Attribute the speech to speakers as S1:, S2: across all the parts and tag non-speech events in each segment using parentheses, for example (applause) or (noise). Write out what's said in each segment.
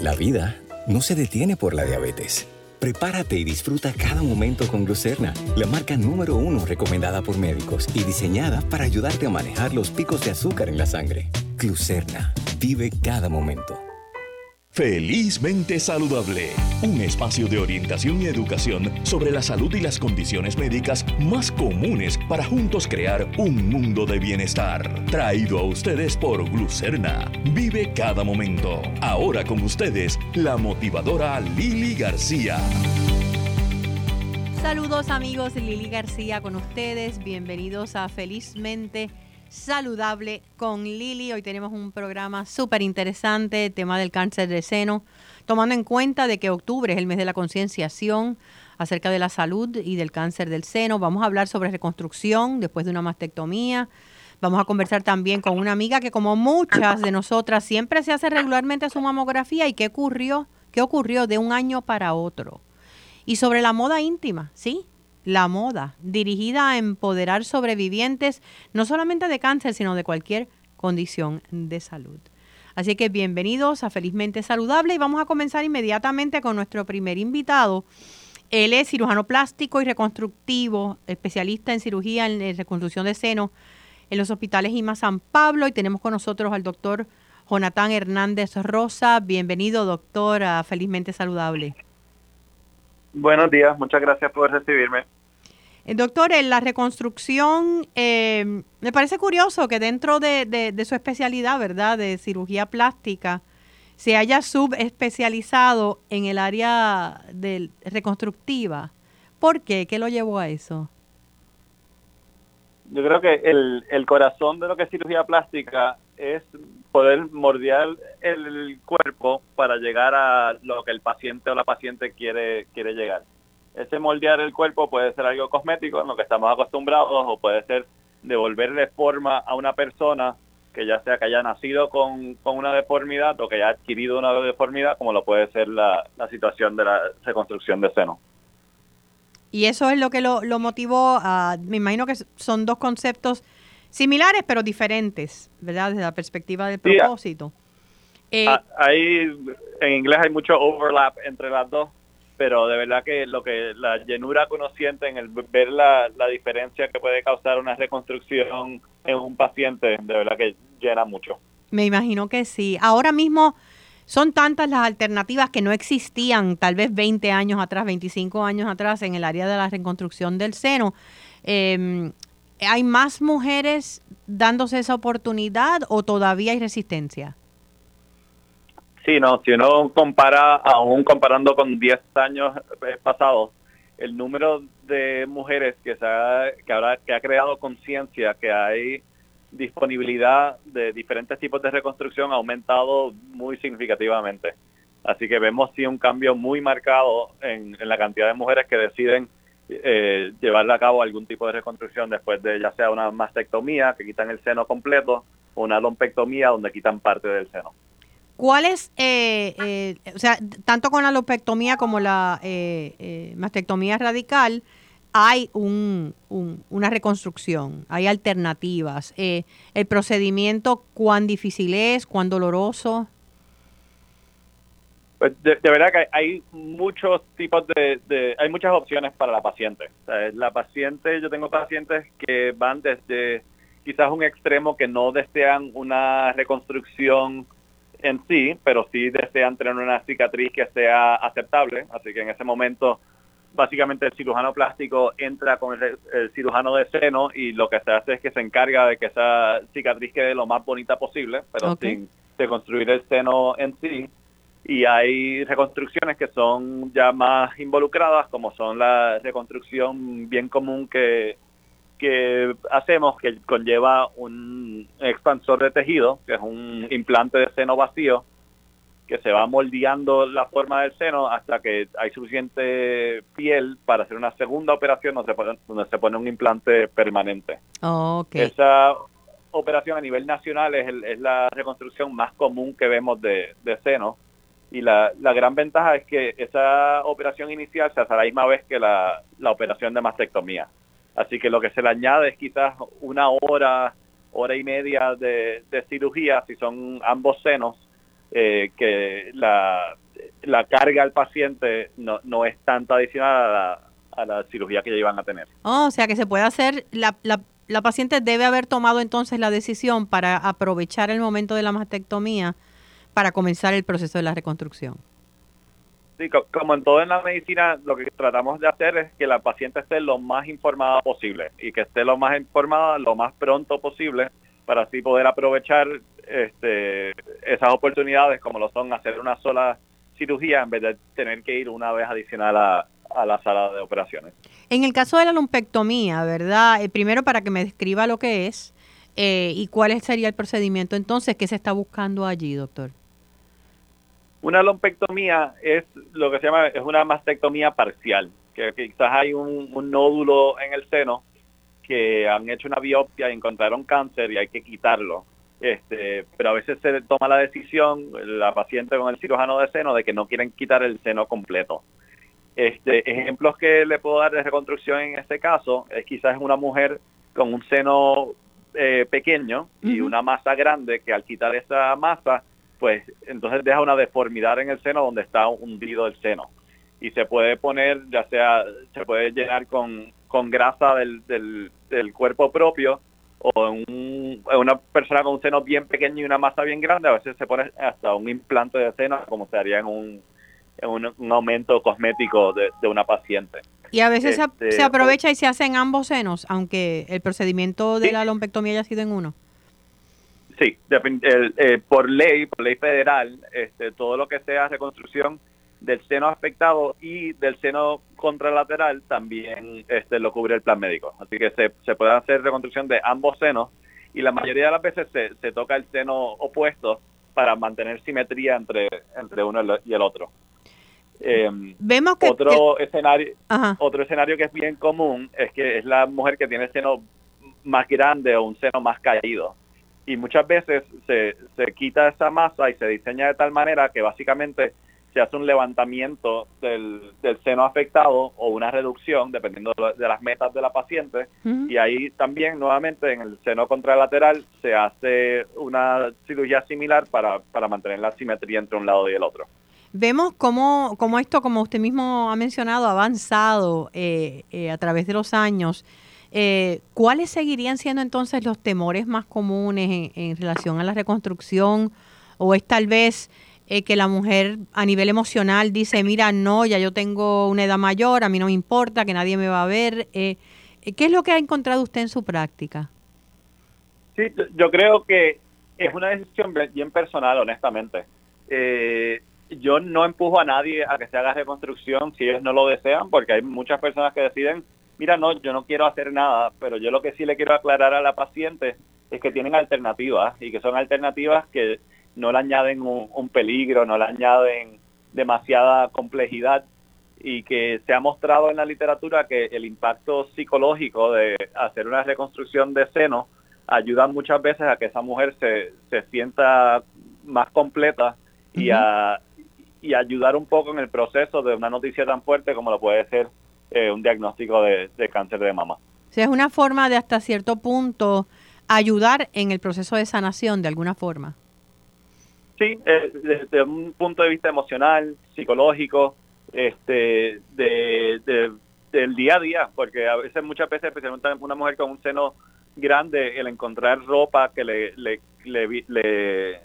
S1: La vida no se detiene por la diabetes. Prepárate y disfruta cada momento con Glucerna, la marca número uno recomendada por médicos y diseñada para ayudarte a manejar los picos de azúcar en la sangre. Glucerna, vive cada momento.
S2: Felizmente Saludable, un espacio de orientación y educación sobre la salud y las condiciones médicas más comunes para juntos crear un mundo de bienestar. Traído a ustedes por Glucerna. Vive cada momento. Ahora con ustedes, la motivadora Lili García.
S3: Saludos amigos, Lili García con ustedes. Bienvenidos a Felizmente saludable con Lili. Hoy tenemos un programa súper interesante, tema del cáncer de seno, tomando en cuenta de que octubre es el mes de la concienciación acerca de la salud y del cáncer del seno. Vamos a hablar sobre reconstrucción después de una mastectomía. Vamos a conversar también con una amiga que como muchas de nosotras siempre se hace regularmente su mamografía y qué ocurrió, qué ocurrió de un año para otro. Y sobre la moda íntima, ¿sí? La Moda, dirigida a empoderar sobrevivientes no solamente de cáncer, sino de cualquier condición de salud. Así que bienvenidos a Felizmente Saludable y vamos a comenzar inmediatamente con nuestro primer invitado. Él es cirujano plástico y reconstructivo, especialista en cirugía en reconstrucción de seno en los hospitales IMA San Pablo y tenemos con nosotros al doctor Jonathan Hernández Rosa. Bienvenido, doctor, a Felizmente Saludable.
S4: Buenos días, muchas gracias por recibirme.
S3: Eh, doctor, en la reconstrucción, eh, me parece curioso que dentro de, su especialidad, ¿verdad?, de cirugía plástica, se haya subespecializado en el área de reconstructiva. ¿Por qué? ¿Qué lo llevó a eso?
S4: Yo creo que el, el corazón de lo que es cirugía plástica es poder mordear el cuerpo para llegar a lo que el paciente o la paciente quiere, quiere llegar. Ese moldear el cuerpo puede ser algo cosmético, en lo que estamos acostumbrados, o puede ser devolverle forma a una persona que ya sea que haya nacido con, una deformidad o que haya adquirido una deformidad, como lo puede ser la, situación de la reconstrucción de seno.
S3: Y eso es lo que lo, motivó, a, me imagino que son dos conceptos similares pero diferentes, ¿verdad? Desde la perspectiva del propósito.
S4: Eh, hay, en inglés hay mucho overlap entre las dos, pero de verdad que lo que la llenura que uno siente en el ver la, la diferencia que puede causar una reconstrucción en un paciente, de verdad que llena mucho.
S3: Me imagino que sí. Ahora mismo son tantas las alternativas que no existían tal vez 20 años atrás, 25 años atrás en el área de la reconstrucción del seno. Eh, ¿Hay más mujeres dándose esa oportunidad o todavía hay resistencia?
S4: Sí, no, si uno compara, aún comparando con 10 años eh, pasados, el número de mujeres que, se ha, que, habrá, que ha creado conciencia que hay disponibilidad de diferentes tipos de reconstrucción ha aumentado muy significativamente. Así que vemos sí un cambio muy marcado en, en la cantidad de mujeres que deciden eh, llevarle a cabo algún tipo de reconstrucción después de ya sea una mastectomía, que quitan el seno completo, o una lumpectomía, donde quitan parte del seno.
S3: ¿Cuál es, eh, eh, o sea, tanto con la lumpectomía como la eh, mastectomía radical, hay un, una reconstrucción, hay alternativas? ¿El procedimiento cuán difícil es, cuán doloroso?
S4: Pues de, verdad que hay muchos tipos de, hay muchas opciones para la paciente. la paciente, yo tengo pacientes que van desde quizás un extremo que no desean una reconstrucción en sí, pero sí desean tener una cicatriz que sea aceptable. Así que en ese momento, básicamente el cirujano plástico entra con el, cirujano de seno y lo que se hace es que se encarga de que esa cicatriz quede lo más bonita posible, pero sin reconstruir el seno en sí y hay reconstrucciones que son ya más involucradas, como son la reconstrucción bien común que, que hacemos, que conlleva un expansor de tejido, que es un implante de seno vacío, que se va moldeando la forma del seno hasta que hay suficiente piel para hacer una segunda operación donde se pone, donde se pone un implante permanente. Esa operación a nivel nacional es, es la reconstrucción más común que vemos de, de seno y la, la gran ventaja es que esa operación inicial se hace a la misma vez que la, la operación de mastectomía. Así que lo que se le añade es quizás una hora, hora y media de, de cirugía, si son ambos senos, eh, que la, la carga al paciente no, no es tanto adicional a la, a la cirugía que ya iban a tener.
S3: Oh, o sea que se puede hacer, la, la, la paciente debe haber tomado entonces la decisión para aprovechar el momento de la mastectomía para comenzar el proceso de la reconstrucción.
S4: Sí, como en todo en la medicina, lo que tratamos de hacer es que la paciente esté lo más informada posible y que esté lo más informada lo más pronto posible para así poder aprovechar este, esas oportunidades como lo son hacer una sola cirugía en vez de tener que ir una vez adicional a, a la sala de operaciones.
S3: En el caso de la lumpectomía, ¿verdad? Eh, primero para que me describa lo que es eh, y cuál sería el procedimiento entonces que se está buscando allí, doctor.
S4: Una lumpectomía es lo que se llama, es una mastectomía parcial, que quizás hay un, nódulo en el seno que han hecho una biopsia y encontraron cáncer y hay que quitarlo. Este, pero a veces se toma la decisión, la paciente con el cirujano de seno, de que no quieren quitar el seno completo. Este, ejemplos que le puedo dar de reconstrucción en este caso es quizás una mujer con un seno eh, pequeño y una masa grande que al quitar esa masa pues entonces deja una deformidad en el seno donde está hundido el seno. Y se puede poner, ya sea, se puede llenar con, con grasa del, del, cuerpo propio o en, una persona con un seno bien pequeño y una masa bien grande, a veces se pone hasta un implante de seno como se haría en un, en un, aumento cosmético de, una paciente.
S3: Y a veces se, este, aprovecha y se hace en ambos senos, aunque el procedimiento de la lumpectomía haya sido en uno.
S4: Sí, eh, por ley, por ley federal, este, todo lo que sea reconstrucción del seno afectado y del seno contralateral también este, lo cubre el plan médico. Así que se, se puede hacer reconstrucción de ambos senos y la mayoría de las veces se, se toca el seno opuesto para mantener simetría entre, entre uno y el otro.
S3: Em, Vemos que
S4: otro escenario otro escenario que es bien común es que es la mujer que tiene seno más grande o un seno más caído y muchas veces se, se quita esa masa y se diseña de tal manera que básicamente se hace un levantamiento del, del seno afectado o una reducción, dependiendo de las metas de la paciente. Y ahí también, nuevamente, en el seno contralateral se hace una cirugía similar para, para mantener la simetría entre un lado y el otro.
S3: Vemos cómo, cómo esto, como usted mismo ha mencionado, ha avanzado eh, eh, a través de los años. Eh, ¿Cuáles seguirían siendo entonces los temores más comunes en, relación a la reconstrucción? ¿O es tal vez eh, que la mujer a nivel emocional dice, mira, no, ya yo tengo una edad mayor, a mí no me importa, que nadie me va a ver? Eh, ¿Qué es lo que ha encontrado usted en su práctica?
S4: Sí, yo creo que es una decisión bien personal, honestamente. yo no empujo a nadie a que se haga reconstrucción si ellos no lo desean, porque hay muchas personas que deciden mira, no, yo no quiero hacer nada, pero yo lo que sí le quiero aclarar a la paciente es que tienen alternativas y que son alternativas que no le añaden un, peligro, no le añaden demasiada complejidad y que se ha mostrado en la literatura que el impacto psicológico de hacer una reconstrucción de seno ayuda muchas veces a que esa mujer se, se sienta más completa y, a, y ayudar un poco en el proceso de una noticia tan fuerte como lo puede ser eh, un diagnóstico de, cáncer de mama.
S3: O sea, es una forma de hasta cierto punto ayudar en el proceso de sanación de alguna forma.
S4: Sí, eh, desde un punto de vista emocional, psicológico, este, de, del día a día, porque a veces, muchas veces, especialmente una mujer con un seno grande, el encontrar ropa que le... le, le,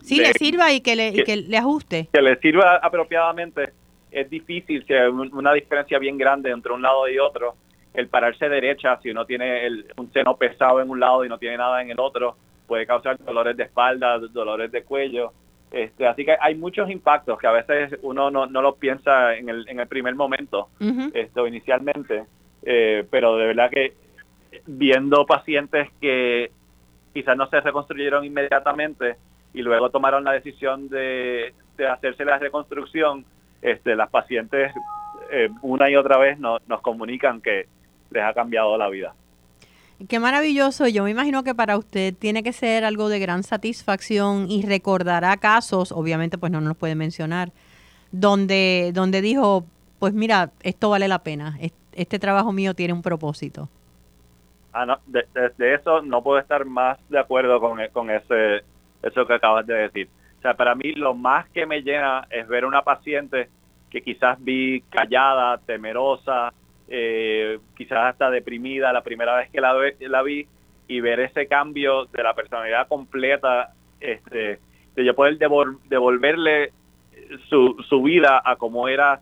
S3: sí, le, sirva y que le, y que le ajuste.
S4: Que le sirva apropiadamente es difícil, si hay una diferencia bien grande entre un lado y otro, el pararse derecha, si uno tiene el, un seno pesado en un lado y no tiene nada en el otro, puede causar dolores de espalda, dolores de cuello. Este, así que hay muchos impactos que a veces uno no, no lo piensa en el, en el primer momento, esto inicialmente, eh, pero de verdad que viendo pacientes que quizás no se reconstruyeron inmediatamente y luego tomaron la decisión de, de hacerse la reconstrucción, este, las pacientes eh, una y otra vez nos comunican que les ha cambiado la vida.
S3: Qué maravilloso. Yo me imagino que para usted tiene que ser algo de gran satisfacción y recordará casos, obviamente pues no nos puede mencionar, donde, donde dijo, pues mira, esto vale la pena, este trabajo mío tiene un propósito.
S4: Ah, no, de, eso no puedo estar más de acuerdo con, con ese, eso que acabas de decir O sea, para mí lo más que me llena es ver una paciente que quizás vi callada, temerosa, eh, quizás hasta deprimida la primera vez que la, la vi y ver ese cambio de la personalidad completa, este, de yo poder devolverle su, su vida a como era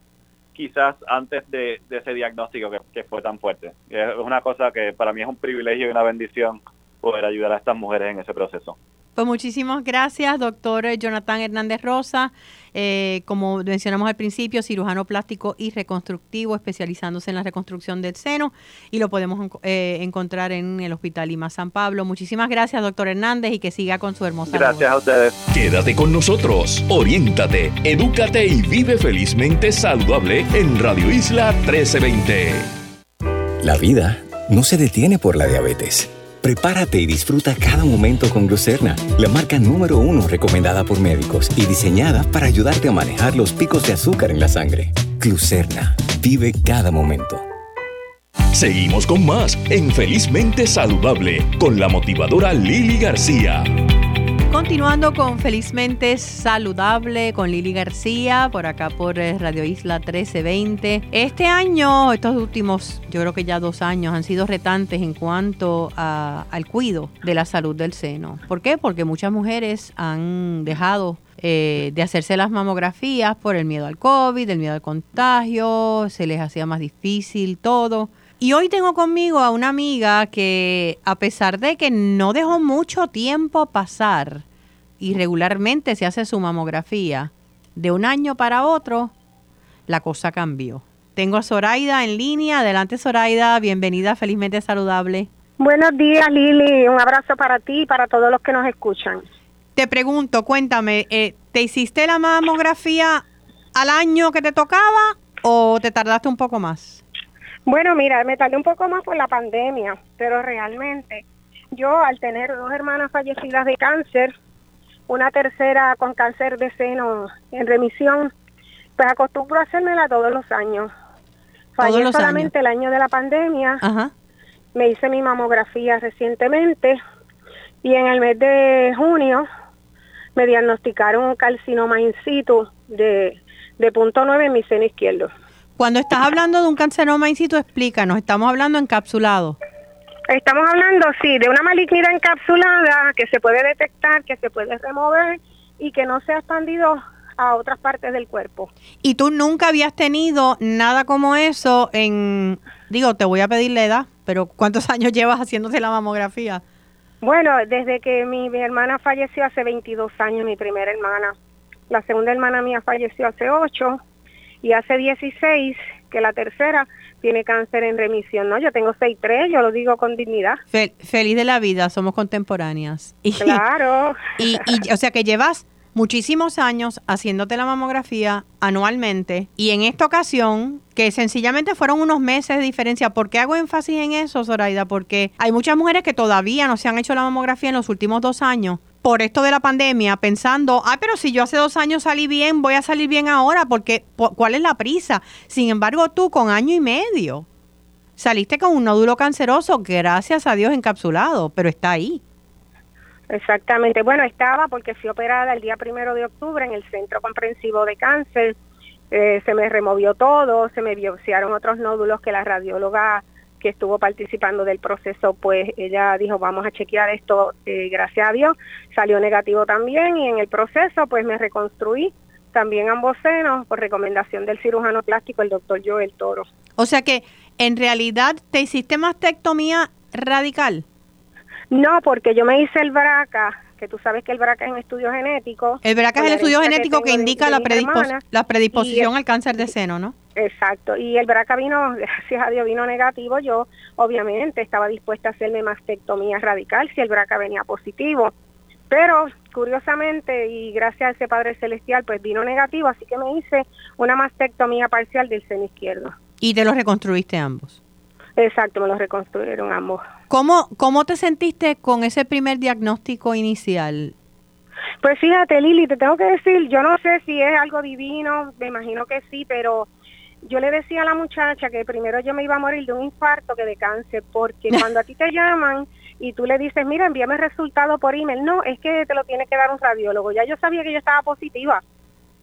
S4: quizás antes de, ese diagnóstico que, fue tan fuerte. Es una cosa que para mí es un privilegio y una bendición poder ayudar a estas mujeres en ese proceso.
S3: Pues muchísimas gracias, doctor Jonathan Hernández Rosa. Eh, como mencionamos al principio, cirujano plástico y reconstructivo, especializándose en la reconstrucción del seno y lo podemos eh, encontrar en el Hospital Lima San Pablo. Muchísimas gracias, doctor Hernández, y que siga con su hermosa
S4: Gracias a ustedes.
S2: Quédate con nosotros, oriéntate, edúcate y vive felizmente saludable en Radio Isla 1320.
S1: La vida no se detiene por la diabetes Prepárate y disfruta cada momento con Glucerna, la marca número uno recomendada por médicos y diseñada para ayudarte a manejar los picos de azúcar en la sangre. Glucerna, vive cada momento.
S2: Seguimos con más en Felizmente Saludable con la motivadora Lili García.
S3: Continuando con Felizmente Saludable con Lili García, por acá por eh, Radio Isla 1320. Este año, estos últimos, yo creo que ya dos años, han sido retantes en cuanto al cuidado de la salud del seno. ¿Por qué? Porque muchas mujeres han dejado eh, de hacerse las mamografías por el miedo al COVID, el miedo al contagio, se les hacía más difícil todo. Y hoy tengo conmigo a una amiga que, a pesar de que no dejó mucho tiempo pasar y regularmente se hace su mamografía, de un año para otro, la cosa cambió. Tengo a Zoraida en línea. Adelante, Zoraida. Bienvenida, felizmente saludable.
S5: Buenos días, Lili. Un abrazo para ti y para todos los que nos escuchan.
S3: Te pregunto, cuéntame, eh, ¿te hiciste la mamografía al año que te tocaba o te tardaste un poco más?
S5: Bueno, mira, me tardé un poco más por la pandemia, pero realmente yo al tener dos hermanas fallecidas de cáncer, una tercera con cáncer de seno en remisión, pues acostumbro a hacérmela todos los años. Fallé solamente el año de la pandemia. Me hice mi mamografía recientemente y en el mes de junio me diagnosticaron un carcinoma in situ de, de punto 9 en mi seno izquierdo.
S3: Cuando estás hablando de un carcinoma in situ, explícanos, estamos hablando encapsulado.
S5: Estamos hablando, sí, de una malignidad encapsulada que se puede detectar, que se puede remover y que no se ha expandido a otras partes del cuerpo.
S3: ¿Y tú nunca habías tenido nada como eso en, digo, te voy a pedir la edad, pero ¿cuántos (laughs) años llevas haciéndote la mamografía?
S5: Bueno, desde que mi, mi hermana falleció hace 22 años, mi primera hermana. La segunda hermana mía falleció hace 8 y hace 16 que la tercera tiene cáncer en remisión. No, yo tengo 6'3, yo lo digo con dignidad.
S3: feliz de la vida, somos contemporáneas. (laughs)
S5: Y, claro.
S3: Y, y, o sea que llevas muchísimos años haciéndote la mamografía anualmente y en esta ocasión, que sencillamente fueron unos meses de diferencia, ¿por qué hago énfasis en eso, Zoraida? Porque hay muchas mujeres que todavía no se han hecho la mamografía en los últimos dos años por esto de la pandemia pensando, ah, pero si yo hace dos años salí bien, voy a salir bien ahora, porque ¿cuál es la prisa? Sin embargo, tú con año y medio saliste con un nódulo canceroso, gracias a Dios encapsulado, pero está ahí.
S5: Exactamente. Bueno, estaba porque fui operada el día primero de octubre en el Centro Comprensivo de Cáncer. Eh, se me removió todo, se me biopsiaron otros nódulos que la radióloga que estuvo participando del proceso, pues ella dijo, vamos a chequear esto, eh, gracias a Dios, salió negativo también y en el proceso pues me reconstruí también ambos senos por recomendación del cirujano plástico, el doctor Joel Toro.
S3: O sea que en realidad te hiciste mastectomía radical.
S5: No, porque yo me hice el BRCA, que tú sabes que el BRCA es un estudio genético.
S3: El BRCA es el estudio genético que, indica la, la predisposición al cáncer de seno, ¿no?
S5: Exacto, y el BRCA vino, (laughs) gracias a Dios, vino negativo. Yo, obviamente, estaba dispuesta a hacerme mastectomía radical si el BRCA venía positivo. Pero, curiosamente, y gracias a ese Padre Celestial, pues vino negativo, así que me hice una mastectomía parcial del seno izquierdo.
S3: ¿Y te los reconstruiste ambos?
S5: Exacto, me los reconstruyeron ambos.
S3: ¿Cómo, ¿Cómo te sentiste con ese primer diagnóstico inicial?
S5: Pues fíjate, Lili, te tengo que decir, yo no sé si es algo divino, me imagino que sí, pero yo le decía a la muchacha que primero yo me iba a morir de un infarto que de cáncer, porque (laughs) cuando a ti te llaman y tú le dices, mira, envíame el resultado por email. No, es que te lo tiene que dar un radiólogo. Ya yo sabía que yo estaba positiva.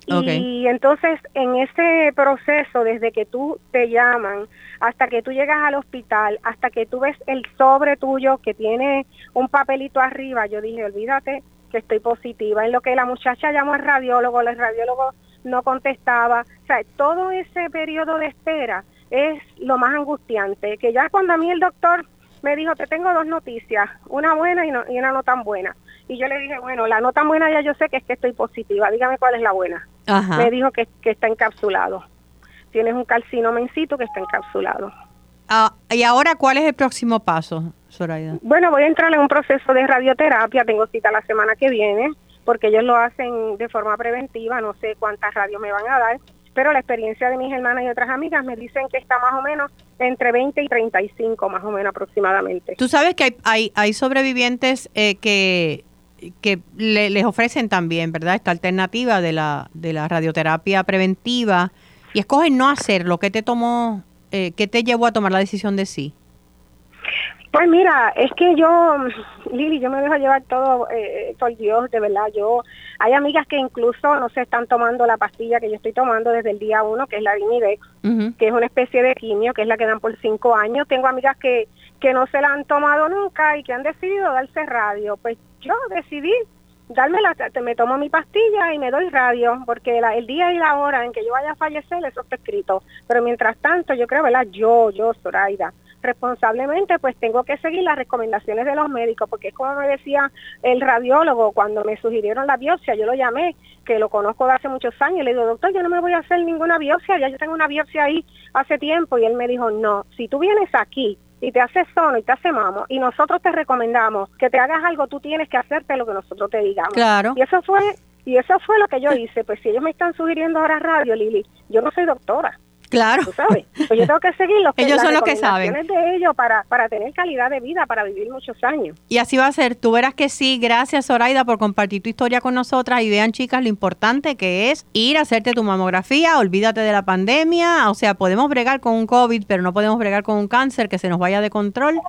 S5: Y entonces en ese proceso, desde que tú te llaman hasta que tú llegas al hospital, hasta que tú ves el sobre tuyo que tiene un papelito arriba, yo dije, olvídate que estoy positiva. En lo que la muchacha llamó al radiólogo, el radiólogo no contestaba. O sea, todo ese periodo de espera es lo más angustiante, que ya cuando a mí el doctor me dijo, te tengo dos noticias, una buena y, y una no tan buena. Y yo le dije, bueno, la no tan buena ya yo sé que es que estoy positiva, dígame cuál es la buena. Me dijo que, que está encapsulado. Tienes un carcinoma in situ que está encapsulado.
S3: Ah, ¿Y ahora cuál es el próximo paso, Zoraida?
S5: Bueno, voy a entrar en un proceso de radioterapia, tengo cita la semana que viene, porque ellos lo hacen de forma preventiva, no sé cuántas radios me van a dar, pero la experiencia de mis hermanas y otras amigas me dicen que está más o menos entre 20 y 35, más o menos aproximadamente.
S3: Tú sabes que hay, hay, hay sobrevivientes eh, que que les ofrecen también, ¿verdad? Esta alternativa de la, de la radioterapia preventiva y escogen no hacerlo. ¿Qué te tomó, eh, qué te llevó a tomar la decisión de sí?
S5: Pues mira, es que yo, Lili, yo me dejo llevar todo eh, por Dios, de verdad. Yo, hay amigas que incluso no se están tomando la pastilla que yo estoy tomando desde el día uno, que es la Dimidex, que es una especie de quimio, que es la que dan por cinco años. Tengo amigas que, que no se la han tomado nunca y que han decidido darse radio. Pues yo decidí darme la, me tomo mi pastilla y me doy radio, porque el día y la hora en que yo vaya a fallecer, eso está escrito. Pero mientras tanto, yo creo, ¿verdad? Yo, yo, Zoraida, responsablemente, pues tengo que seguir las recomendaciones de los médicos, porque es como me decía el radiólogo cuando me sugirieron la biopsia, yo lo llamé, que lo conozco de hace muchos años, y le digo, doctor, yo no me voy a hacer ninguna biopsia, ya yo tengo una biopsia ahí hace tiempo, y él me dijo, no, si tú vienes aquí y te haces sono y te hace mamo y nosotros te recomendamos que te hagas algo, tú tienes que hacerte lo que nosotros te digamos.
S3: Claro.
S5: Y eso fue y eso fue lo que yo hice. Pues si ellos me están sugiriendo ahora radio, Lili, yo no soy doctora.
S3: Claro.
S5: ¿Tú sabes? Pues yo tengo que seguir los (laughs)
S3: que, ellos son los que saben.
S5: de ellos para, para tener calidad de vida, para vivir muchos años.
S3: Y así va a ser. Tú verás que sí. Gracias, Zoraida, por compartir tu historia con nosotras. Y vean, chicas, lo importante que es ir a hacerte tu mamografía. Olvídate de la pandemia. O sea, podemos bregar con un COVID, pero no podemos bregar con un cáncer que se nos vaya de control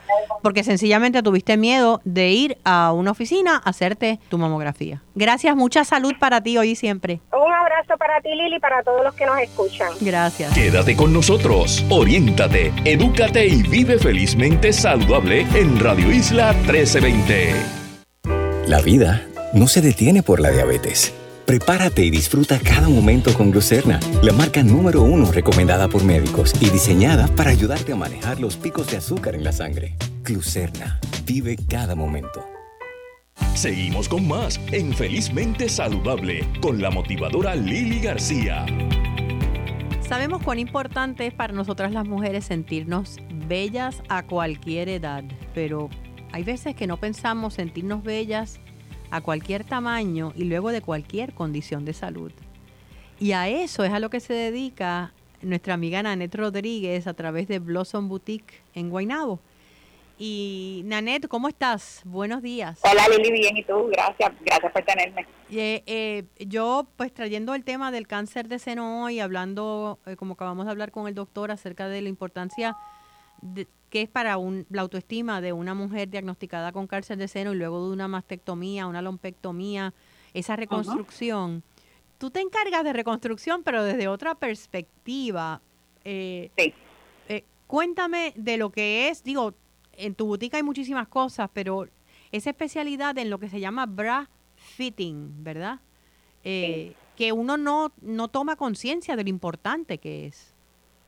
S3: porque sencillamente tuviste miedo de ir a una oficina a hacerte tu mamografía. Gracias, mucha salud para ti hoy y siempre.
S5: Un abrazo para ti, Lili, y para todos los que nos escuchan.
S3: Gracias.
S2: Quédate con nosotros, oriéntate, edúcate y vive felizmente saludable en Radio Isla 1320.
S1: La vida no se detiene por la diabetes. Prepárate y disfruta cada momento con Glucerna, la marca número uno recomendada por médicos y diseñada para ayudarte a manejar los picos de azúcar en la sangre. Glucerna, vive cada momento.
S2: Seguimos con más en Felizmente Saludable con la motivadora Lili García.
S3: Sabemos cuán importante es para nosotras las mujeres sentirnos bellas a cualquier edad, pero hay veces que no pensamos sentirnos bellas a cualquier tamaño y luego de cualquier condición de salud. Y a eso es a lo que se dedica nuestra amiga Nanette Rodríguez a través de Blossom Boutique en Guaynabo. Y Nanette, ¿cómo estás? Buenos días.
S6: Hola Lili, bien, ¿y tú? Gracias, gracias por tenerme.
S3: Eh, eh, yo, pues trayendo el tema del cáncer de seno hoy, hablando, eh, como acabamos de hablar con el doctor, acerca de la importancia que es para un, la autoestima de una mujer diagnosticada con cáncer de seno y luego de una mastectomía, una lompectomía, esa reconstrucción. Tú te encargas de reconstrucción, pero desde otra perspectiva.
S6: sí.
S3: cuéntame de lo que es, digo, en tu boutique hay muchísimas cosas, pero esa especialidad en lo que se llama bra fitting, ¿verdad? Eh, que uno no, no toma conciencia de lo importante que es.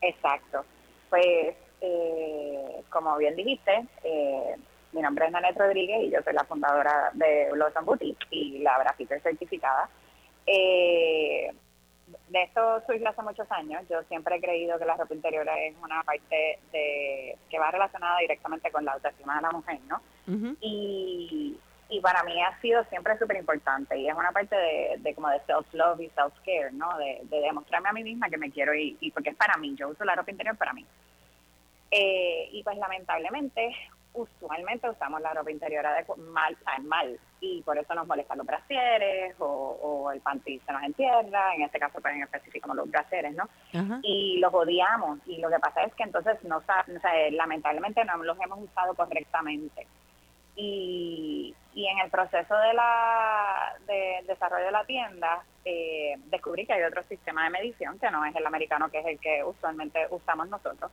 S6: Exacto. Pues, eh, como bien dijiste, eh, mi nombre es Nanette Rodríguez y yo soy la fundadora de Blossom Boutique y la bra fitter certificada. Eh, de esto soy hace muchos años. Yo siempre he creído que la ropa interior es una parte de que va relacionada directamente con la autoestima de la mujer, ¿no? y, y para mí ha sido siempre súper importante y es una parte de, de como de self-love y self-care, ¿no? De, de, demostrarme a mí misma que me quiero y, y porque es para mí. Yo uso la ropa interior para mí. Eh, y pues lamentablemente usualmente usamos la ropa interior mal, mal y por eso nos molestan los brasieres o, o, el panty se nos entierra, en este caso pues en específico los brasieres, ¿no? Y los odiamos y lo que pasa es que entonces no, o sea, lamentablemente no los hemos usado correctamente. Y, y en el proceso de la de desarrollo de la tienda, eh, descubrí que hay otro sistema de medición que no es el americano, que es el que usualmente usamos nosotros.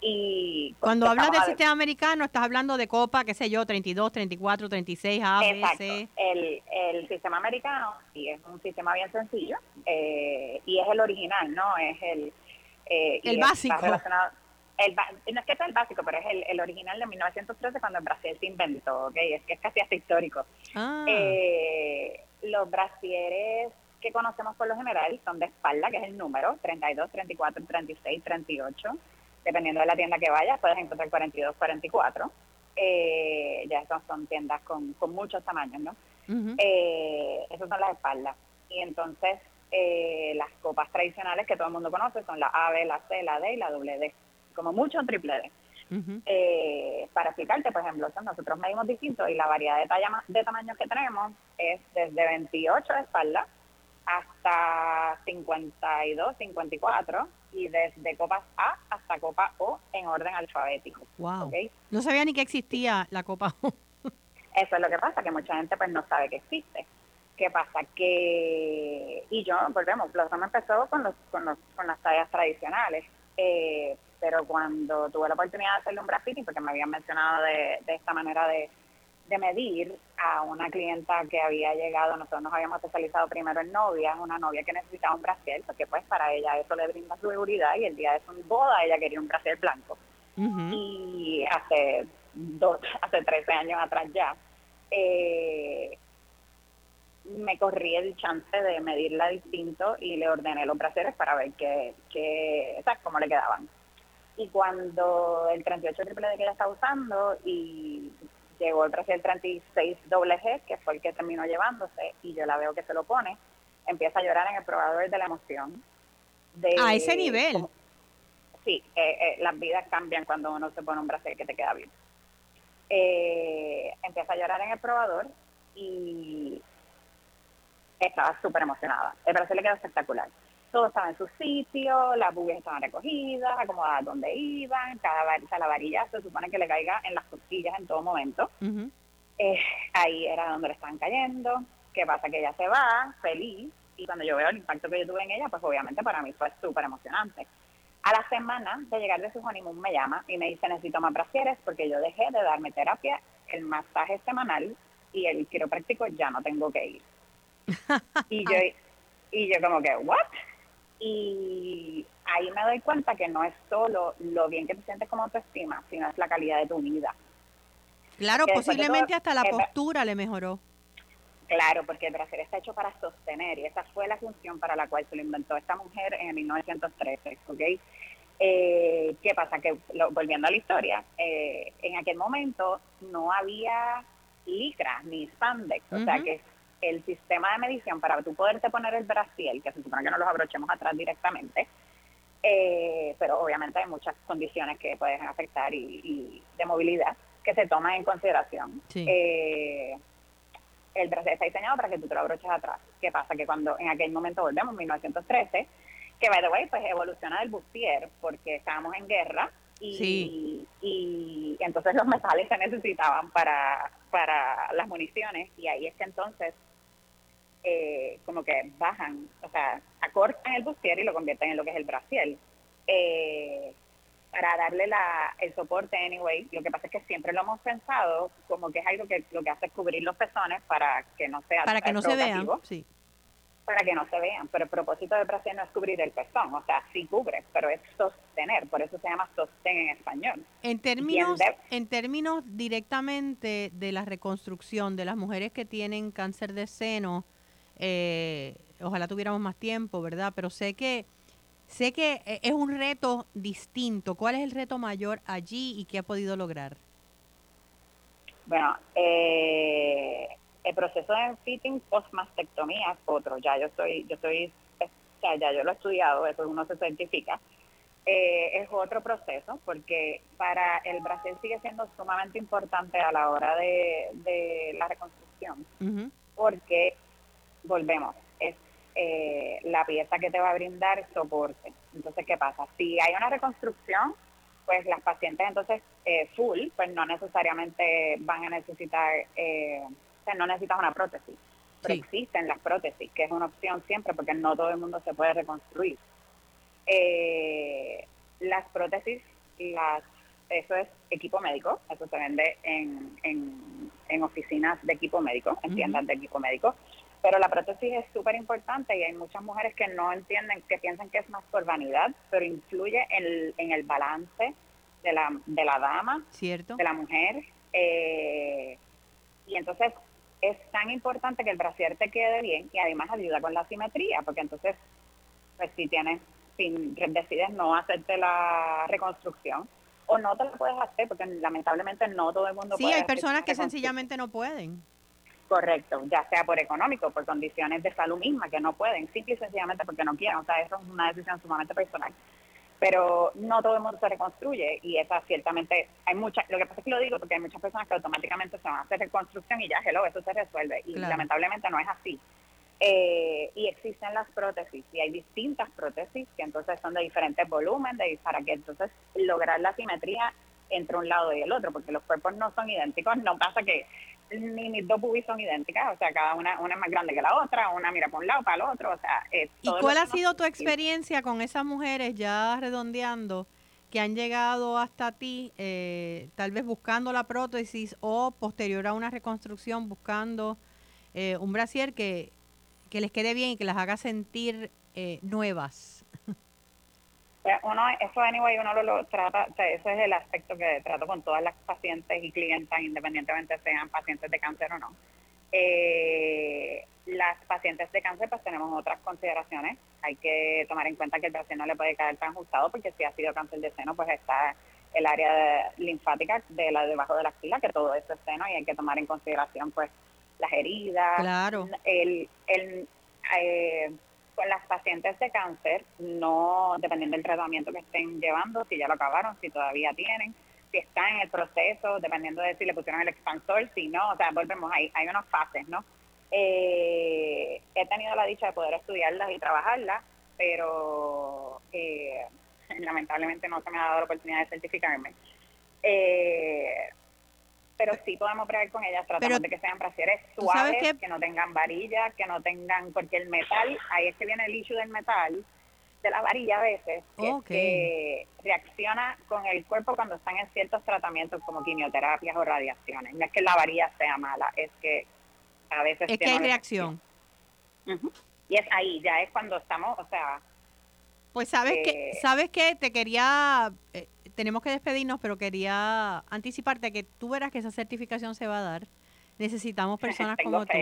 S6: Y
S3: cuando hablas del sistema americano, estás hablando de copa, qué sé yo, 32, 34, 36, A,
S6: B, C. El, el sistema americano sí es un sistema bien sencillo eh, y es el original, ¿no? Es el.
S3: Eh, el básico.
S6: El, no es que sea el básico, pero es el, el, original de 1913 cuando el Brasil se inventó, ¿ok? Es que es casi hasta histórico. Ah. Eh, los brasieres que conocemos por lo general son de espalda, que es el número, 32, 34, 36, 38. Dependiendo de la tienda que vayas, puedes encontrar 42, 44. Eh, ya esas son tiendas con, con muchos tamaños, ¿no? eh, esas son las espaldas. Y entonces, eh, las copas tradicionales que todo el mundo conoce son la A, B, la C, la D y la D como mucho triple D. Eh, para explicarte, por ejemplo, nosotros medimos distinto y la variedad de, talla, de tamaños que tenemos es desde 28 de espalda hasta 52, 54 y desde copas A hasta copa O en orden alfabético.
S3: Wow. No sabía ni que existía la copa O. (laughs)
S6: Eso es lo que pasa, que mucha gente pues no sabe que existe. ¿Qué pasa? Que, y yo, volvemos, me empezó con, los, con, los, con las tallas tradicionales. Eh, pero cuando tuve la oportunidad de hacerle un graffiti, porque me habían mencionado de, de esta manera de, de medir a una clienta que había llegado, nosotros nos habíamos especializado primero en novia, una novia que necesitaba un brasier, porque pues para ella eso le brinda seguridad y el día de su boda ella quería un brasier blanco. Y hace dos, hace 13 años atrás ya, eh, me corrí el chance de medirla distinto y le ordené los brasieres para ver qué, qué, cómo le quedaban. Y cuando el 38 triple D que ella estaba usando y llegó el brasier 36 doble G, que fue el que terminó llevándose, y yo la veo que se lo pone, empieza a llorar en el probador de la emoción.
S3: De, a ese nivel.
S6: sí, eh, eh, las vidas cambian cuando uno se pone un brasier que te queda bien. Eh, empieza a llorar en el probador y estaba súper emocionada. El brasier le quedó espectacular todo estaba en su sitio, las bubias estaban recogidas, acomodadas donde iban, cada varilla, la varilla se supone que le caiga en las costillas en todo momento. Eh, ahí era donde le estaban cayendo. ¿Qué pasa? Que ella se va feliz y cuando yo veo el impacto que yo tuve en ella, pues obviamente para mí fue súper emocionante. A la semana de llegar de su honeymoon me llama y me dice necesito más brasieres porque yo dejé de darme terapia, el masaje semanal y el quiropráctico ya no tengo que ir. (laughs) y yo y yo como que, ¿what? Y ahí me doy cuenta que no es solo lo bien que te sientes como autoestima, sino es la calidad de tu vida.
S3: Claro, posiblemente hasta la postura le mejoró.
S6: Claro, porque el brasier está hecho para sostener y esa fue la función para la cual se lo inventó esta mujer en 1913, ¿ok? Eh, ¿Qué pasa? Que volviendo a la historia, eh, en aquel momento no había licra ni spandex, o sea que el sistema de medición para tú poderte poner el brasiel, que se supone que no los abrochemos atrás directamente, eh, pero obviamente hay muchas condiciones que pueden afectar y, de movilidad que se toman en consideración. Eh, el brasiel está diseñado para que tú te lo abroches atrás. ¿Qué pasa? Que cuando en aquel momento volvemos, 1913, que by the way, pues evoluciona el bustier porque estábamos en guerra y, y, entonces los metales se necesitaban para, para las municiones y ahí es que entonces eh, como que bajan, o sea, acortan el bustier y lo convierten en lo que es el brasiel. Eh, para darle la, el soporte anyway, lo que pasa es que siempre lo hemos pensado como que es algo que lo que hace es cubrir los pezones para que no sea
S3: para que no se vean, sí.
S6: para que no se vean, pero el propósito del brasiel no es cubrir el pezón, o sea, sí cubre, pero es sostener, por eso se llama sostén en español.
S3: En términos, en términos directamente de la reconstrucción de las mujeres que tienen cáncer de seno, eh, ojalá tuviéramos más tiempo, ¿verdad? Pero sé que sé que eh, es un reto distinto. ¿Cuál es el reto mayor allí y qué ha podido lograr?
S6: Bueno, eh, el proceso de fitting post mastectomía es otro. Ya yo estoy, yo estoy, ya, ya yo lo he estudiado, eso uno se certifica. Eh, es otro proceso porque para el Brasil sigue siendo sumamente importante a la hora de, de la reconstrucción, porque volvemos, es eh, la pieza que te va a brindar soporte. Entonces, ¿qué pasa? Si hay una reconstrucción, pues las pacientes entonces eh, full, pues no necesariamente van a necesitar, eh, o sea, no necesitas una prótesis. Pero existen las prótesis, que es una opción siempre porque no todo el mundo se puede reconstruir. Eh, las prótesis, las, eso es equipo médico, eso se vende en, en, oficinas de equipo médico, en tiendas de equipo médico. Pero la prótesis es súper importante y hay muchas mujeres que no entienden, que piensan que es más por vanidad, pero influye en, en el balance de la, de la dama,
S3: ¿Cierto?
S6: de la mujer. Eh, y entonces es tan importante que el brasier te quede bien y además ayuda con la simetría, porque entonces, pues si tienes, si decides no hacerte la reconstrucción, o no te lo puedes hacer, porque lamentablemente no todo el mundo
S3: puede. Sí, hay personas que sencillamente no pueden.
S6: Correcto, ya sea por económico, por condiciones de salud misma, que no pueden, simple y sencillamente porque no quieren. O sea, eso es una decisión sumamente personal pero no todo el mundo se reconstruye y esa ciertamente hay muchas, lo que pasa es que lo digo porque hay muchas personas que automáticamente se van a hacer reconstrucción y ya, hello, eso se resuelve y lamentablemente no es así. Eh, y existen las prótesis y hay distintas prótesis que entonces son de diferentes volúmenes para que entonces lograr la simetría entre un lado y el otro, porque los cuerpos no son idénticos, no pasa que ni mis dos pubis son idénticas, o sea, cada una, una es más grande que la otra, una mira para un lado, para el otro, o sea...
S3: ¿Y cuál ha sido tu experiencia con esas mujeres ya redondeando que han llegado hasta ti, eh, tal vez buscando la prótesis o posterior a una reconstrucción buscando eh, un brasier que, que les quede bien y que las haga sentir eh, nuevas?
S6: Uno, eso anyway, uno lo, trata, o sea, ese es el aspecto que trato con todas las pacientes y clientas, independientemente sean pacientes de cáncer o no. Eh, las pacientes de cáncer pues tenemos otras consideraciones. Hay que tomar en cuenta que el paciente no le puede caer tan ajustado porque si ha sido cáncer de seno pues está el área linfática de la debajo de la axila, que todo eso es seno y hay que tomar en consideración pues las heridas,
S3: claro.
S6: el, el eh, con las pacientes de cáncer, no dependiendo del tratamiento que estén llevando, si ya lo acabaron, si todavía tienen, si están en el proceso, dependiendo de si le pusieron el expansor, si no, o sea, volvemos ahí, hay unas fases, ¿no? Eh, he tenido la dicha de poder estudiarlas y trabajarlas, pero eh, (laughs) lamentablemente no se me ha dado la oportunidad de certificarme. Eh, pero sí podemos bregar con ellas, tratamos de que sean brasieres suaves, que... no tengan varilla, que no tengan, porque el metal, ahí es que viene el issue del metal, de la varilla a veces, que, reacciona con el cuerpo cuando están en ciertos tratamientos como quimioterapias o radiaciones. No es que la varilla sea mala, es que a veces...
S3: Es que hay reacción.
S6: Y es ahí, ya es cuando estamos, o sea...
S3: Pues sabes que, eh, sabes que te quería... Eh, tenemos que despedirnos, pero quería anticiparte que tú verás que esa certificación se va a dar. Necesitamos (laughs) personas como tú,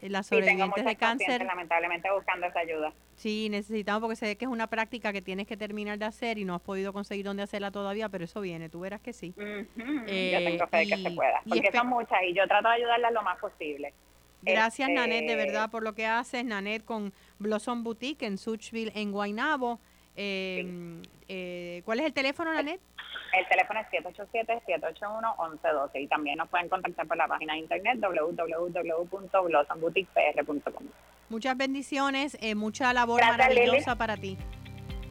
S3: las sobrevivientes de cáncer.
S6: Lamentablemente buscando esa ayuda.
S3: Sí, necesitamos porque sé que es una práctica que tienes que terminar de hacer y no has podido conseguir dónde hacerla todavía, pero eso viene, tú verás que sí.
S6: yo tengo fe de que se pueda, porque son muchas y yo trato de ayudarlas lo más posible.
S3: Gracias, este, Nanet, de verdad, por lo que haces. Nanet con Blossom Boutique en Suchville, en Guaynabo. Eh, eh, ¿Cuál es el teléfono, Nanet?
S6: El teléfono es 787-781-1112 y también nos pueden contactar por la página de internet www.blossomboutiquepr.com.
S3: Muchas bendiciones, eh, mucha labor maravillosa para ti.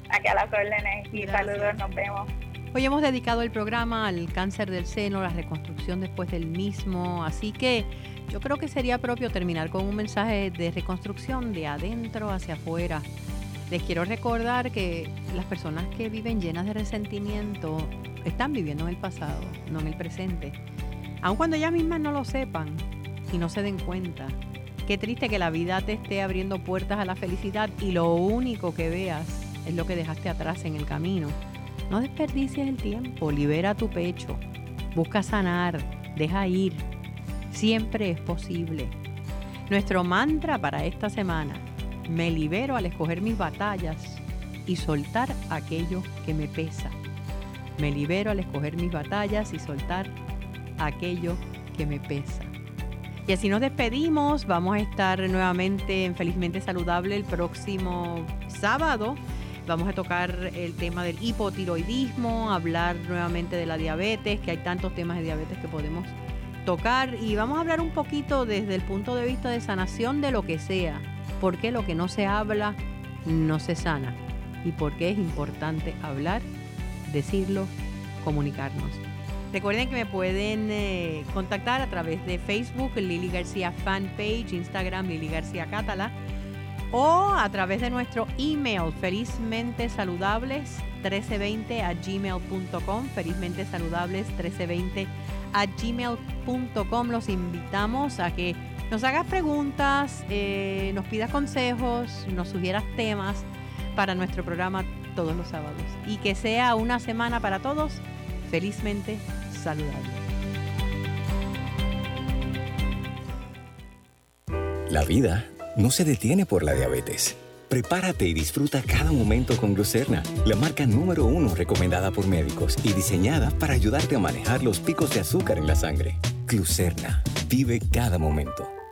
S6: Aquí a las órdenes y saludos, nos vemos.
S3: Hoy hemos dedicado el programa al cáncer del seno, la reconstrucción después del mismo, así que yo creo que sería propio terminar con un mensaje de reconstrucción de adentro hacia afuera les quiero recordar que las personas que viven llenas de resentimiento están viviendo en el pasado, no en el presente. Aun cuando ellas mismas no lo sepan y no se den cuenta. Qué triste que la vida te esté abriendo puertas a la felicidad y lo único que veas es lo que dejaste atrás en el camino. No desperdicies el tiempo, libera tu pecho, busca sanar, deja ir. Siempre es posible. Nuestro mantra para esta semana me libero al escoger mis batallas y soltar aquello que me pesa. Me libero al escoger mis batallas y soltar aquello que me pesa. Y así nos despedimos. Vamos a estar nuevamente en Felizmente Saludable el próximo sábado. Vamos a tocar el tema del hipotiroidismo, hablar nuevamente de la diabetes, que hay tantos temas de diabetes que podemos tocar. Y vamos a hablar un poquito desde el punto de vista de sanación de lo que sea por qué lo que no se habla no se sana y por qué es importante hablar, decirlo comunicarnos. Recuerden que me pueden eh, contactar a través de Facebook, Lili García Fanpage, Instagram, Lili García Catala, o a través de nuestro email, felizmente saludables 1320 a gmail.com, felizmente saludables 1320 a gmail.com. Los invitamos a que nos hagas preguntas, eh, nos pidas consejos, nos sugieras temas para nuestro programa todos los sábados. Y que sea una semana para todos felizmente saludable.
S1: La vida no se detiene por la diabetes. Prepárate y disfruta cada momento con Glucerna, la marca número uno recomendada por médicos y diseñada para ayudarte a manejar los picos de azúcar en la sangre. Glucerna, vive cada momento.